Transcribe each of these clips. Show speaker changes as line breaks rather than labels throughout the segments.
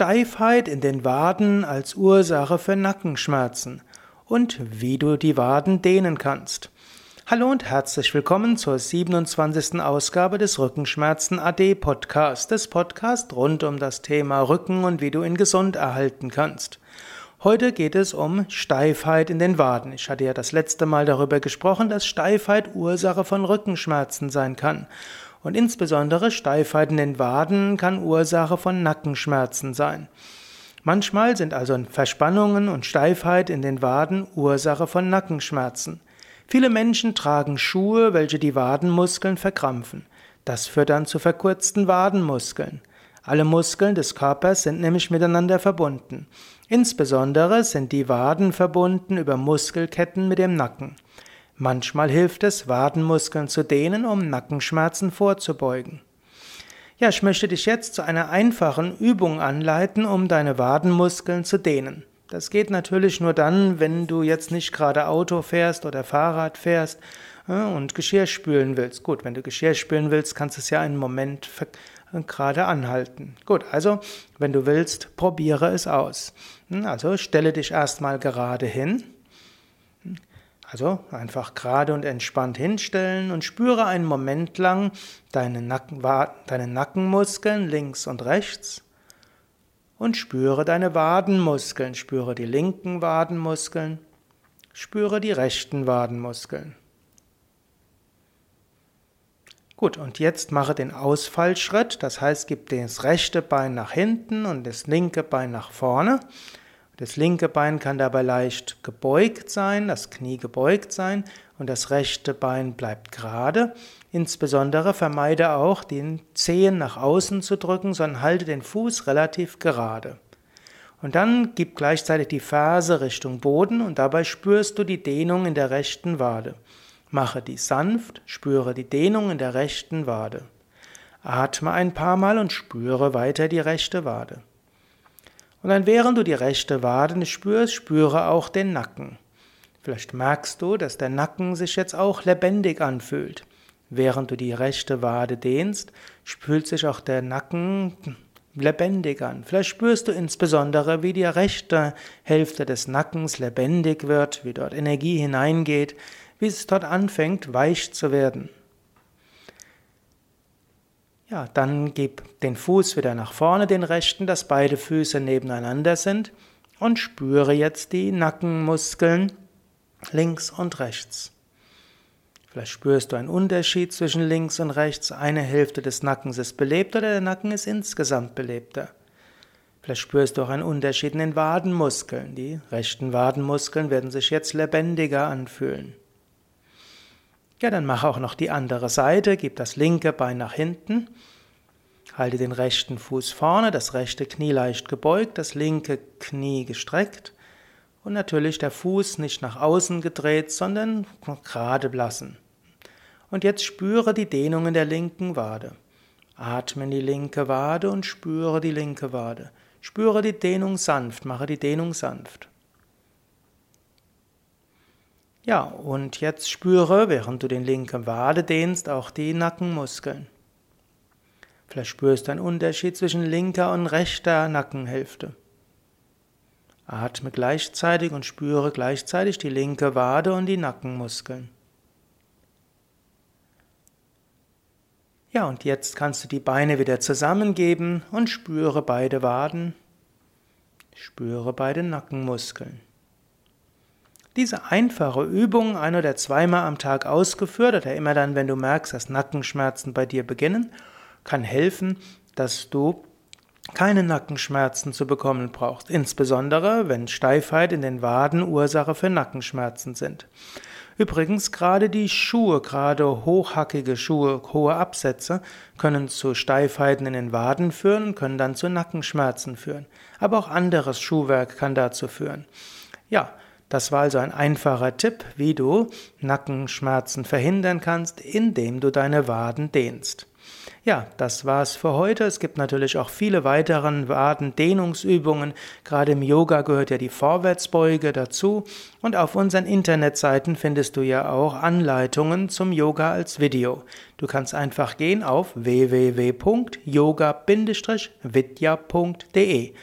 Steifheit in den Waden als Ursache für Nackenschmerzen und wie du die Waden dehnen kannst. Hallo und herzlich willkommen zur 27. Ausgabe des Rückenschmerzen AD Podcast, des Podcast rund um das Thema Rücken und wie du ihn gesund erhalten kannst. Heute geht es um Steifheit in den Waden. Ich hatte ja das letzte Mal darüber gesprochen, dass Steifheit Ursache von Rückenschmerzen sein kann. Und insbesondere Steifheit in den Waden kann Ursache von Nackenschmerzen sein. Manchmal sind also Verspannungen und Steifheit in den Waden Ursache von Nackenschmerzen. Viele Menschen tragen Schuhe, welche die Wadenmuskeln verkrampfen. Das führt dann zu verkürzten Wadenmuskeln. Alle Muskeln des Körpers sind nämlich miteinander verbunden. Insbesondere sind die Waden verbunden über Muskelketten mit dem Nacken. Manchmal hilft es, Wadenmuskeln zu dehnen, um Nackenschmerzen vorzubeugen. Ja, ich möchte dich jetzt zu einer einfachen Übung anleiten, um deine Wadenmuskeln zu dehnen. Das geht natürlich nur dann, wenn du jetzt nicht gerade Auto fährst oder Fahrrad fährst und Geschirr spülen willst. Gut, wenn du Geschirr spülen willst, kannst du es ja einen Moment gerade anhalten. Gut, also wenn du willst, probiere es aus. Hm, also stelle dich erstmal gerade hin. Also einfach gerade und entspannt hinstellen und spüre einen Moment lang deine, Nacken, deine Nackenmuskeln links und rechts und spüre deine Wadenmuskeln, spüre die linken Wadenmuskeln, spüre die rechten Wadenmuskeln. Gut, und jetzt mache den Ausfallschritt, das heißt, gib das rechte Bein nach hinten und das linke Bein nach vorne das linke Bein kann dabei leicht gebeugt sein, das Knie gebeugt sein und das rechte Bein bleibt gerade. Insbesondere vermeide auch, den Zehen nach außen zu drücken, sondern halte den Fuß relativ gerade. Und dann gib gleichzeitig die Ferse Richtung Boden und dabei spürst du die Dehnung in der rechten Wade. Mache dies sanft, spüre die Dehnung in der rechten Wade. Atme ein paar Mal und spüre weiter die rechte Wade. Und dann während du die rechte Wade spürst, spüre auch den Nacken. Vielleicht merkst du, dass der Nacken sich jetzt auch lebendig anfühlt. Während du die rechte Wade dehnst, fühlt sich auch der Nacken lebendig an. Vielleicht spürst du insbesondere, wie die rechte Hälfte des Nackens lebendig wird, wie dort Energie hineingeht, wie es dort anfängt, weich zu werden. Ja, dann gib den Fuß wieder nach vorne, den rechten, dass beide Füße nebeneinander sind und spüre jetzt die Nackenmuskeln links und rechts. Vielleicht spürst du einen Unterschied zwischen links und rechts. Eine Hälfte des Nackens ist belebt oder der Nacken ist insgesamt belebter. Vielleicht spürst du auch einen Unterschied in den Wadenmuskeln. Die rechten Wadenmuskeln werden sich jetzt lebendiger anfühlen. Ja, dann mach auch noch die andere Seite, gib das linke Bein nach hinten, halte den rechten Fuß vorne, das rechte Knie leicht gebeugt, das linke Knie gestreckt und natürlich der Fuß nicht nach außen gedreht, sondern gerade lassen. Und jetzt spüre die Dehnung in der linken Wade. Atme in die linke Wade und spüre die linke Wade. Spüre die Dehnung sanft, mache die Dehnung sanft. Ja, und jetzt spüre, während du den linken Wade dehnst, auch die Nackenmuskeln. Vielleicht spürst du einen Unterschied zwischen linker und rechter Nackenhälfte. Atme gleichzeitig und spüre gleichzeitig die linke Wade und die Nackenmuskeln. Ja, und jetzt kannst du die Beine wieder zusammengeben und spüre beide Waden, spüre beide Nackenmuskeln. Diese einfache Übung ein oder zweimal am Tag ausgeführt oder immer dann, wenn du merkst, dass Nackenschmerzen bei dir beginnen, kann helfen, dass du keine Nackenschmerzen zu bekommen brauchst, insbesondere wenn Steifheit in den Waden Ursache für Nackenschmerzen sind. Übrigens, gerade die Schuhe, gerade hochhackige Schuhe, hohe Absätze, können zu Steifheiten in den Waden führen und können dann zu Nackenschmerzen führen. Aber auch anderes Schuhwerk kann dazu führen. Ja, das war also ein einfacher Tipp, wie du Nackenschmerzen verhindern kannst, indem du deine Waden dehnst. Ja, das war's für heute. Es gibt natürlich auch viele weitere Wadendehnungsübungen. Gerade im Yoga gehört ja die Vorwärtsbeuge dazu. Und auf unseren Internetseiten findest du ja auch Anleitungen zum Yoga als Video. Du kannst einfach gehen auf www.yoga-vidya.de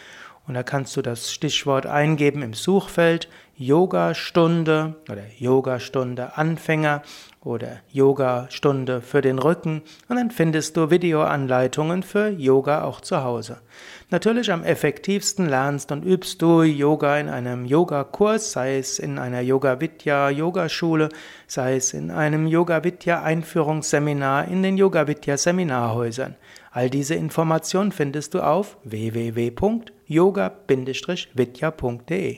und da kannst du das Stichwort eingeben im Suchfeld Yoga-Stunde oder Yoga-Stunde Anfänger oder Yoga-Stunde für den Rücken und dann findest du Videoanleitungen für Yoga auch zu Hause. Natürlich am effektivsten lernst und übst du Yoga in einem Yogakurs, sei es in einer Yoga Vidya Yogaschule, sei es in einem Yoga Vidya Einführungsseminar in den Yoga Vidya Seminarhäusern. All diese Informationen findest du auf www.yoga-vidya.de